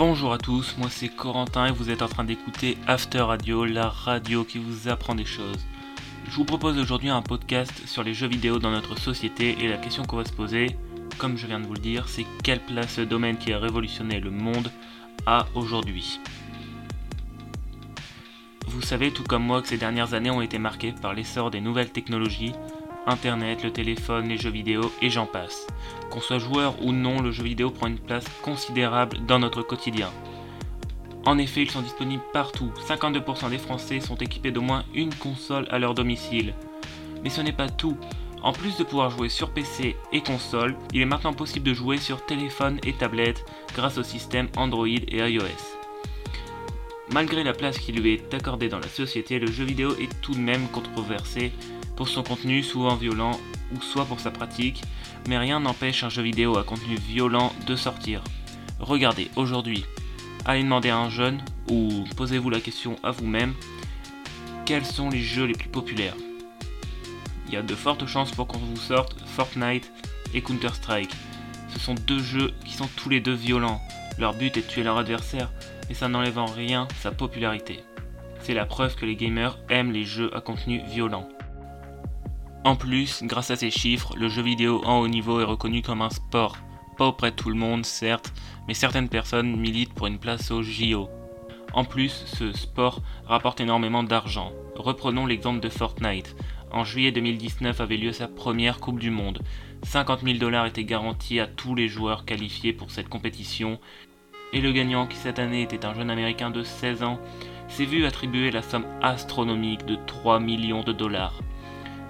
Bonjour à tous, moi c'est Corentin et vous êtes en train d'écouter After Radio, la radio qui vous apprend des choses. Je vous propose aujourd'hui un podcast sur les jeux vidéo dans notre société et la question qu'on va se poser, comme je viens de vous le dire, c'est quelle place ce domaine qui a révolutionné le monde a aujourd'hui? Vous savez tout comme moi que ces dernières années ont été marquées par l'essor des nouvelles technologies, Internet, le téléphone, les jeux vidéo et j'en passe. Qu'on soit joueur ou non, le jeu vidéo prend une place considérable dans notre quotidien. En effet, ils sont disponibles partout. 52% des Français sont équipés d'au moins une console à leur domicile. Mais ce n'est pas tout. En plus de pouvoir jouer sur PC et console, il est maintenant possible de jouer sur téléphone et tablette grâce au système Android et iOS. Malgré la place qui lui est accordée dans la société, le jeu vidéo est tout de même controversé pour son contenu souvent violent ou soit pour sa pratique, mais rien n'empêche un jeu vidéo à contenu violent de sortir. Regardez, aujourd'hui, allez demander à un jeune, ou posez-vous la question à vous-même, quels sont les jeux les plus populaires? Il y a de fortes chances pour qu'on vous sorte Fortnite et Counter-Strike. Ce sont deux jeux qui sont tous les deux violents. Leur but est de tuer leur adversaire, et ça n'enlève en rien sa popularité. C'est la preuve que les gamers aiment les jeux à contenu violent. En plus, grâce à ces chiffres, le jeu vidéo en haut niveau est reconnu comme un sport. Pas auprès de tout le monde, certes, mais certaines personnes militent pour une place au JO. En plus, ce sport rapporte énormément d'argent. Reprenons l'exemple de Fortnite. En juillet 2019 avait lieu sa première Coupe du Monde. 50 000 dollars étaient garantis à tous les joueurs qualifiés pour cette compétition. Et le gagnant, qui cette année était un jeune américain de 16 ans, s'est vu attribuer la somme astronomique de 3 millions de dollars.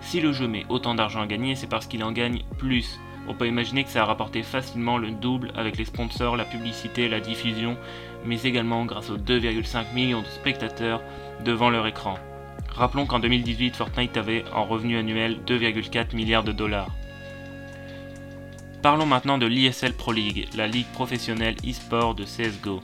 Si le jeu met autant d'argent à gagner, c'est parce qu'il en gagne plus. On peut imaginer que ça a rapporté facilement le double avec les sponsors, la publicité, la diffusion, mais également grâce aux 2,5 millions de spectateurs devant leur écran. Rappelons qu'en 2018, Fortnite avait en revenu annuel 2,4 milliards de dollars. Parlons maintenant de l'ISL Pro League, la ligue professionnelle e-sport de CSGO.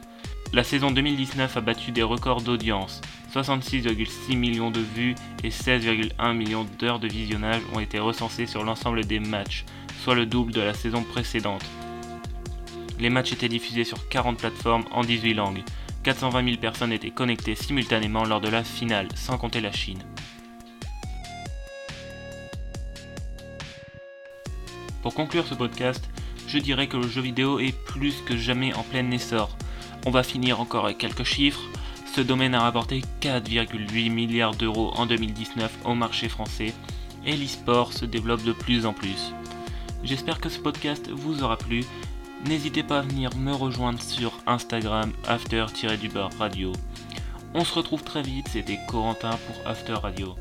La saison 2019 a battu des records d'audience. 66,6 millions de vues et 16,1 millions d'heures de visionnage ont été recensés sur l'ensemble des matchs, soit le double de la saison précédente. Les matchs étaient diffusés sur 40 plateformes en 18 langues. 420 000 personnes étaient connectées simultanément lors de la finale, sans compter la Chine. Pour conclure ce podcast, je dirais que le jeu vidéo est plus que jamais en plein essor. On va finir encore avec quelques chiffres. Ce domaine a rapporté 4,8 milliards d'euros en 2019 au marché français et l'e-sport se développe de plus en plus. J'espère que ce podcast vous aura plu. N'hésitez pas à venir me rejoindre sur Instagram after-radio. On se retrouve très vite, c'était Corentin pour After Radio.